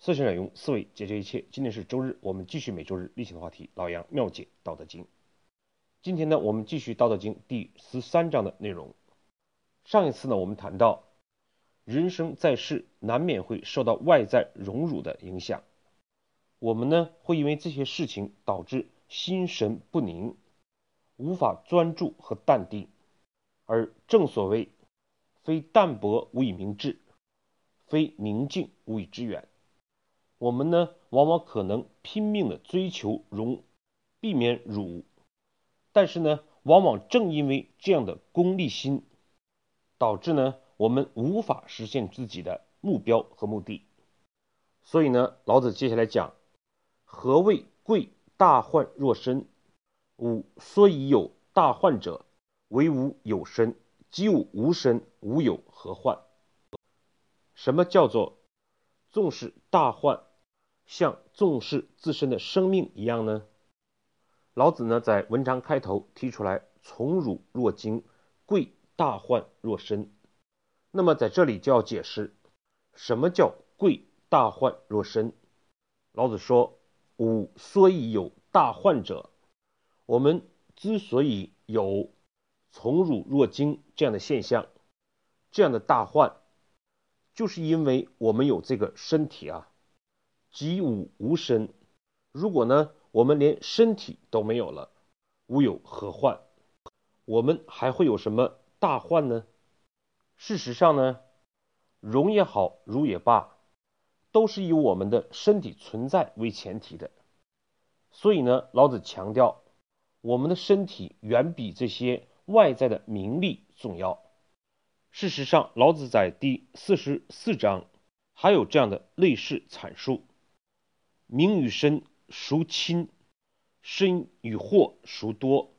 思想用思维解决一切。今天是周日，我们继续每周日例行的话题：老杨妙解《道德经》。今天呢，我们继续《道德经》第十三章的内容。上一次呢，我们谈到人生在世，难免会受到外在荣辱的影响，我们呢会因为这些事情导致心神不宁，无法专注和淡定。而正所谓，非淡泊无以明志，非宁静无以致远。我们呢，往往可能拼命的追求荣，避免辱，但是呢，往往正因为这样的功利心，导致呢，我们无法实现自己的目标和目的。所以呢，老子接下来讲：何谓贵？大患若身。吾所以有大患者，为吾有身；即吾无身，吾有何患？什么叫做重视大患？像重视自身的生命一样呢？老子呢在文章开头提出来：“从辱若惊，贵大患若身。”那么在这里就要解释什么叫贵大患若身。老子说：“吾所以有大患者，我们之所以有从辱若惊这样的现象，这样的大患，就是因为我们有这个身体啊。”己吾无身，如果呢，我们连身体都没有了，吾有何患？我们还会有什么大患呢？事实上呢，荣也好，辱也罢，都是以我们的身体存在为前提的。所以呢，老子强调，我们的身体远比这些外在的名利重要。事实上，老子在第四十四章还有这样的类似阐述。名与身孰亲？身与祸孰多？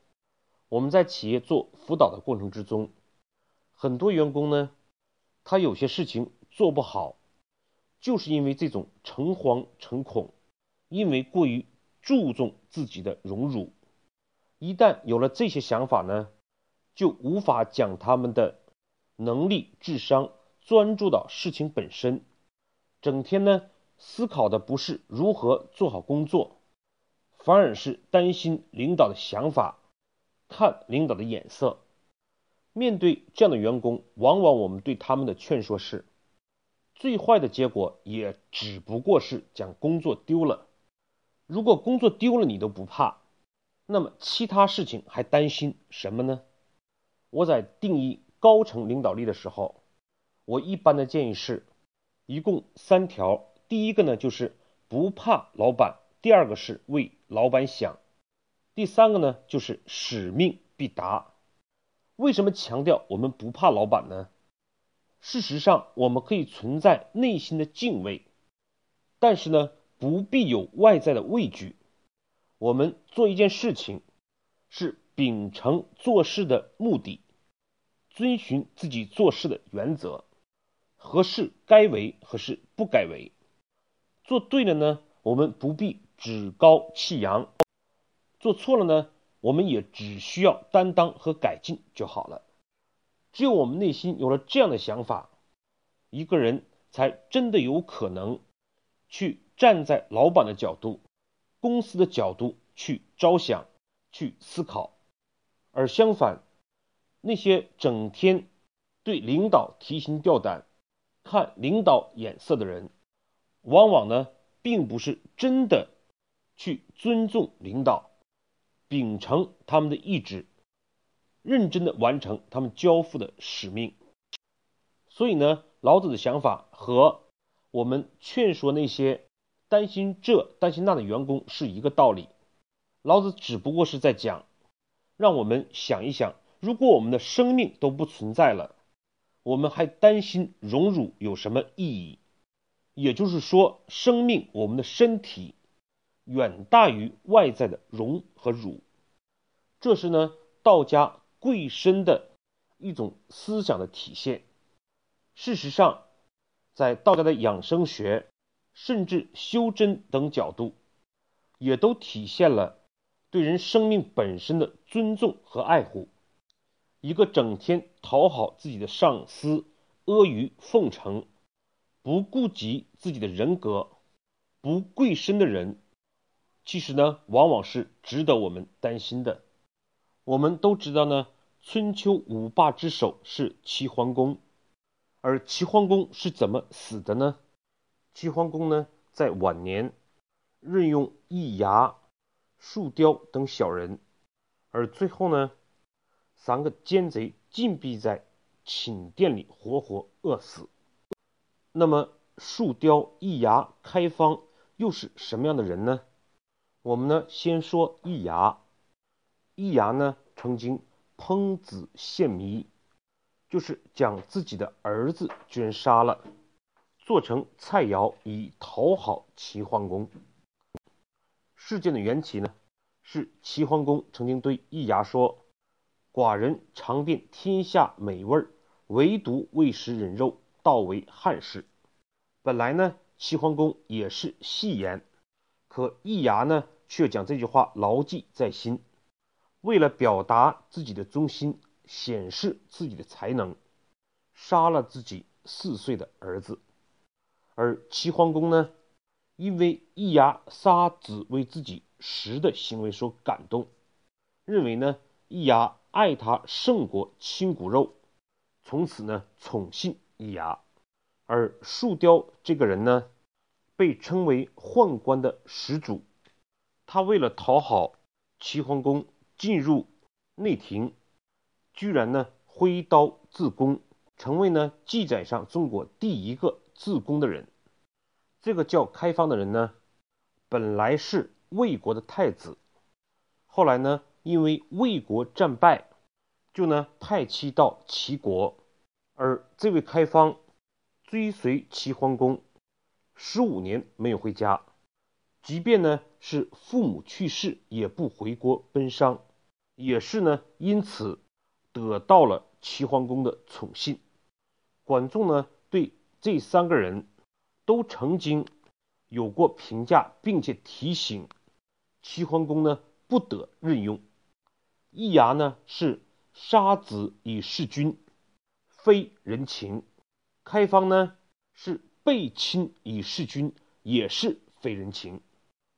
我们在企业做辅导的过程之中，很多员工呢，他有些事情做不好，就是因为这种诚惶诚恐，因为过于注重自己的荣辱。一旦有了这些想法呢，就无法将他们的能力、智商专注到事情本身，整天呢。思考的不是如何做好工作，反而是担心领导的想法，看领导的眼色。面对这样的员工，往往我们对他们的劝说是：最坏的结果也只不过是将工作丢了。如果工作丢了你都不怕，那么其他事情还担心什么呢？我在定义高层领导力的时候，我一般的建议是，一共三条。第一个呢，就是不怕老板；第二个是为老板想；第三个呢，就是使命必达。为什么强调我们不怕老板呢？事实上，我们可以存在内心的敬畏，但是呢，不必有外在的畏惧。我们做一件事情，是秉承做事的目的，遵循自己做事的原则，何事该为，何事不该为。做对了呢，我们不必趾高气扬；做错了呢，我们也只需要担当和改进就好了。只有我们内心有了这样的想法，一个人才真的有可能去站在老板的角度、公司的角度去着想、去思考。而相反，那些整天对领导提心吊胆、看领导眼色的人，往往呢，并不是真的去尊重领导，秉承他们的意志，认真的完成他们交付的使命。所以呢，老子的想法和我们劝说那些担心这担心那的员工是一个道理。老子只不过是在讲，让我们想一想，如果我们的生命都不存在了，我们还担心荣辱有什么意义？也就是说，生命，我们的身体远大于外在的荣和辱，这是呢道家贵身的一种思想的体现。事实上，在道家的养生学，甚至修真等角度，也都体现了对人生命本身的尊重和爱护。一个整天讨好自己的上司，阿谀奉承。不顾及自己的人格，不贵身的人，其实呢，往往是值得我们担心的。我们都知道呢，春秋五霸之首是齐桓公，而齐桓公是怎么死的呢？齐桓公呢，在晚年任用易牙、树雕等小人，而最后呢，三个奸贼禁闭在寝殿里，活活饿死。那么，树雕、易牙、开方又是什么样的人呢？我们呢，先说易牙。易牙呢，曾经烹子献迷，就是将自己的儿子居然杀了。做成菜肴以讨好齐桓公。事件的缘起呢，是齐桓公曾经对易牙说：“寡人尝遍天下美味，唯独未食人肉，号为汉室。”本来呢，齐桓公也是戏言，可易牙呢，却将这句话牢记在心，为了表达自己的忠心，显示自己的才能，杀了自己四岁的儿子。而齐桓公呢，因为易牙杀子为自己食的行为所感动，认为呢易牙爱他胜过亲骨肉，从此呢宠信易牙。而树雕这个人呢，被称为宦官的始祖，他为了讨好齐桓公，进入内廷，居然呢挥刀自宫，成为呢记载上中国第一个。自宫的人，这个叫开方的人呢，本来是魏国的太子，后来呢，因为魏国战败，就呢派妻到齐国，而这位开方追随齐桓公十五年没有回家，即便呢是父母去世也不回国奔丧，也是呢因此得到了齐桓公的宠信。管仲呢对。这三个人都曾经有过评价，并且提醒齐桓公呢不得任用。易牙呢是杀子以弑君，非人情；开方呢是背亲以弑君，也是非人情；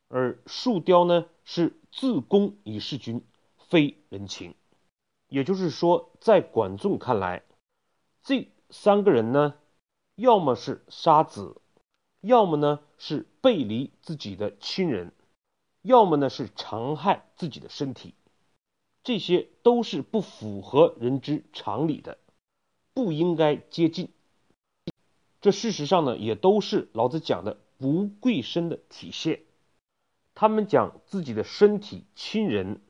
而树雕呢是自宫以弑君，非人情。也就是说，在管仲看来，这三个人呢。要么是杀子，要么呢是背离自己的亲人，要么呢是残害自己的身体，这些都是不符合人之常理的，不应该接近。这事实上呢，也都是老子讲的不贵身的体现。他们将自己的身体、亲人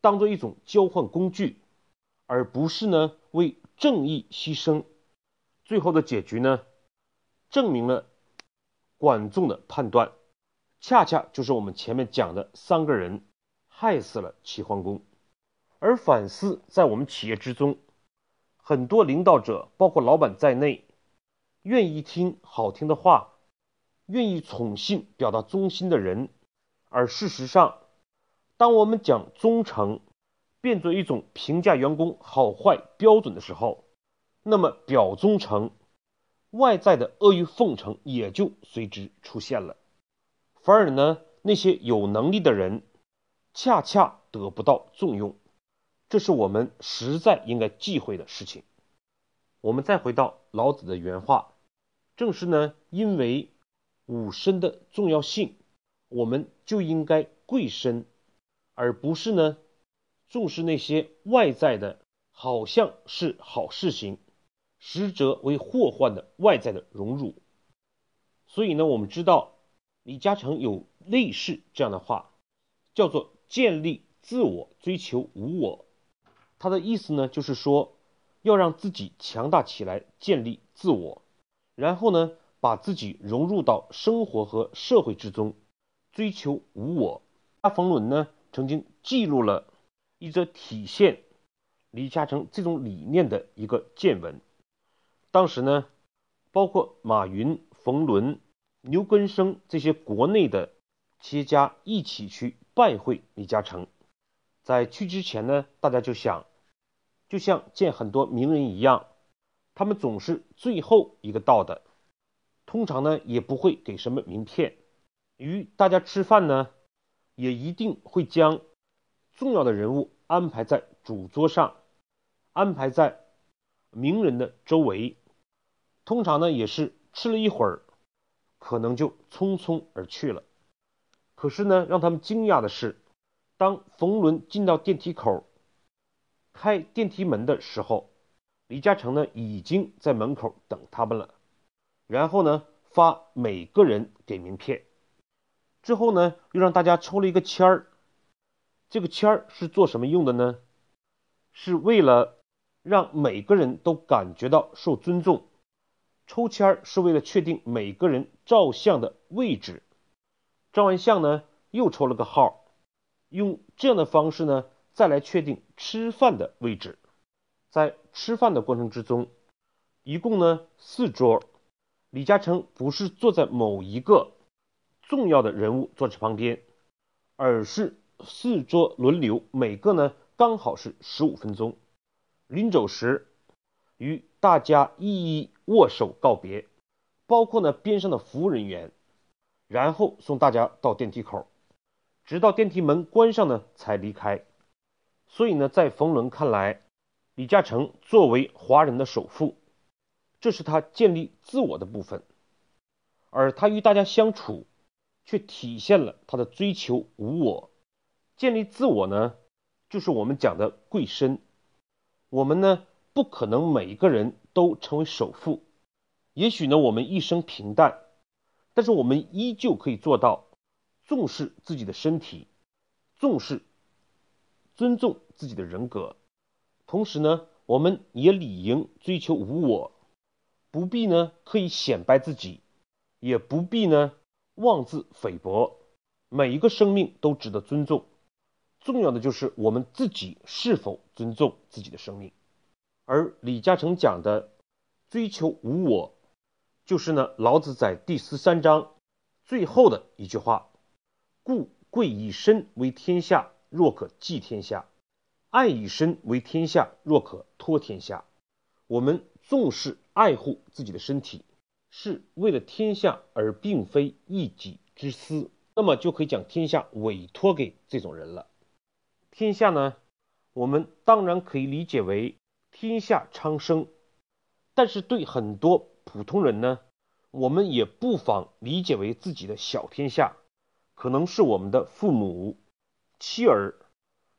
当做一种交换工具，而不是呢为正义牺牲。最后的结局呢？证明了管仲的判断，恰恰就是我们前面讲的三个人害死了齐桓公。而反思在我们企业之中，很多领导者，包括老板在内，愿意听好听的话，愿意宠信、表达忠心的人，而事实上，当我们将忠诚变作一种评价员工好坏标准的时候，那么表忠诚。外在的阿谀奉承也就随之出现了，反而呢，那些有能力的人恰恰得不到重用，这是我们实在应该忌讳的事情。我们再回到老子的原话，正是呢，因为武身的重要性，我们就应该贵身，而不是呢重视那些外在的，好像是好事情。实则为祸患的外在的荣辱，所以呢，我们知道李嘉诚有类似这样的话，叫做建立自我，追求无我。他的意思呢，就是说要让自己强大起来，建立自我，然后呢，把自己融入到生活和社会之中，追求无我。阿冯仑呢，曾经记录了一则体现李嘉诚这种理念的一个见闻。当时呢，包括马云、冯仑、牛根生这些国内的企业家一起去拜会李嘉诚。在去之前呢，大家就想，就像见很多名人一样，他们总是最后一个到的，通常呢也不会给什么名片，与大家吃饭呢，也一定会将重要的人物安排在主桌上，安排在名人的周围。通常呢，也是吃了一会儿，可能就匆匆而去了。可是呢，让他们惊讶的是，当冯仑进到电梯口，开电梯门的时候，李嘉诚呢已经在门口等他们了。然后呢，发每个人给名片。之后呢，又让大家抽了一个签儿。这个签儿是做什么用的呢？是为了让每个人都感觉到受尊重。抽签儿是为了确定每个人照相的位置。照完相呢，又抽了个号，用这样的方式呢，再来确定吃饭的位置。在吃饭的过程之中，一共呢四桌。李嘉诚不是坐在某一个。重要的人物坐在旁边，而是四桌轮流，每个呢刚好是十五分钟。临走时，与大家一一握手告别，包括呢边上的服务人员，然后送大家到电梯口，直到电梯门关上呢才离开。所以呢，在冯仑看来，李嘉诚作为华人的首富，这是他建立自我的部分，而他与大家相处。却体现了他的追求无我，建立自我呢，就是我们讲的贵身。我们呢，不可能每一个人都成为首富，也许呢，我们一生平淡，但是我们依旧可以做到重视自己的身体，重视、尊重自己的人格，同时呢，我们也理应追求无我，不必呢刻意显摆自己，也不必呢。妄自菲薄，每一个生命都值得尊重。重要的就是我们自己是否尊重自己的生命。而李嘉诚讲的追求无我，就是呢老子在第十三章最后的一句话：“故贵以身为天下，若可寄天下；爱以身为天下，若可托天下。”我们重视爱护自己的身体。是为了天下，而并非一己之私，那么就可以将天下委托给这种人了。天下呢，我们当然可以理解为天下昌生，但是对很多普通人呢，我们也不妨理解为自己的小天下，可能是我们的父母、妻儿，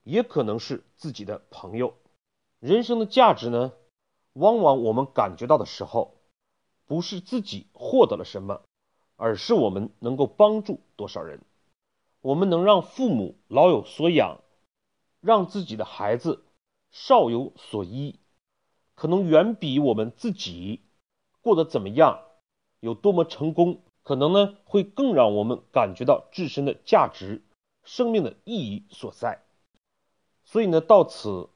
也可能是自己的朋友。人生的价值呢，往往我们感觉到的时候。不是自己获得了什么，而是我们能够帮助多少人。我们能让父母老有所养，让自己的孩子少有所依，可能远比我们自己过得怎么样，有多么成功，可能呢会更让我们感觉到自身的价值、生命的意义所在。所以呢，到此，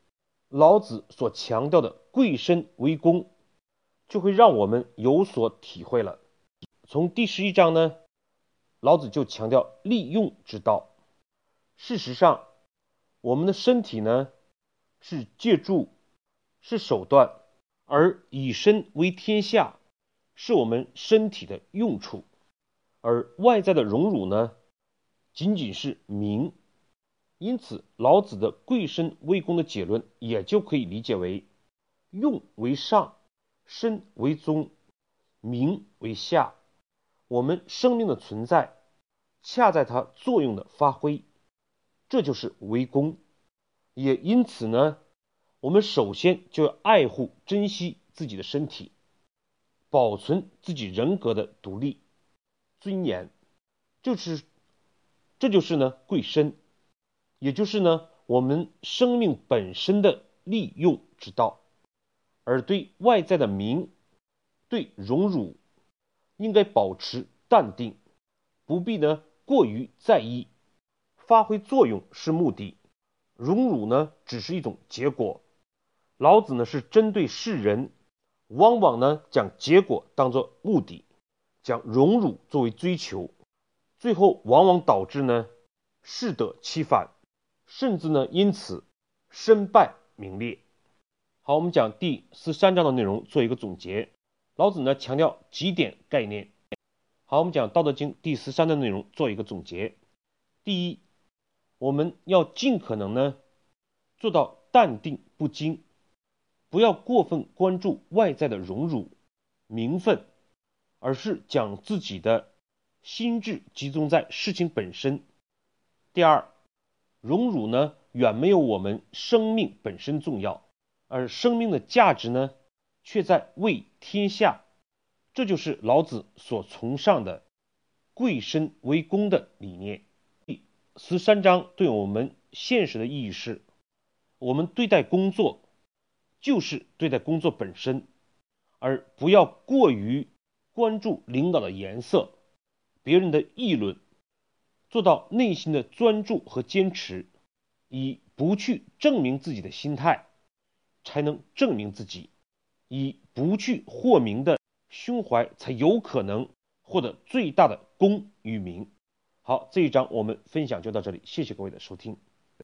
老子所强调的贵身为公。就会让我们有所体会了。从第十一章呢，老子就强调利用之道。事实上，我们的身体呢是借助，是手段，而以身为天下，是我们身体的用处，而外在的荣辱呢，仅仅是名。因此，老子的贵身为公的结论，也就可以理解为用为上。身为宗，名为下。我们生命的存在，恰在它作用的发挥，这就是为公。也因此呢，我们首先就要爱护、珍惜自己的身体，保存自己人格的独立、尊严。就是，这就是呢贵身，也就是呢我们生命本身的利用之道。而对外在的名，对荣辱，应该保持淡定，不必呢过于在意。发挥作用是目的，荣辱呢只是一种结果。老子呢是针对世人，往往呢将结果当作目的，将荣辱作为追求，最后往往导致呢适得其反，甚至呢因此身败名裂。好，我们讲第十三章的内容，做一个总结。老子呢强调几点概念。好。我们讲《道德经》第十三的内容，做一个总结。第一，我们要尽可能呢做到淡定不惊，不要过分关注外在的荣辱、名分，而是将自己的心智集中在事情本身。第二，荣辱呢远没有我们生命本身重要，而生命的价值呢却在为天下。这就是老子所崇尚的贵身为公的理念。第十三章对我们现实的意义是：我们对待工作，就是对待工作本身，而不要过于关注领导的颜色、别人的议论，做到内心的专注和坚持，以不去证明自己的心态，才能证明自己；以不去获名的胸怀，才有可能获得最大的功与名。好，这一章我们分享就到这里，谢谢各位的收听。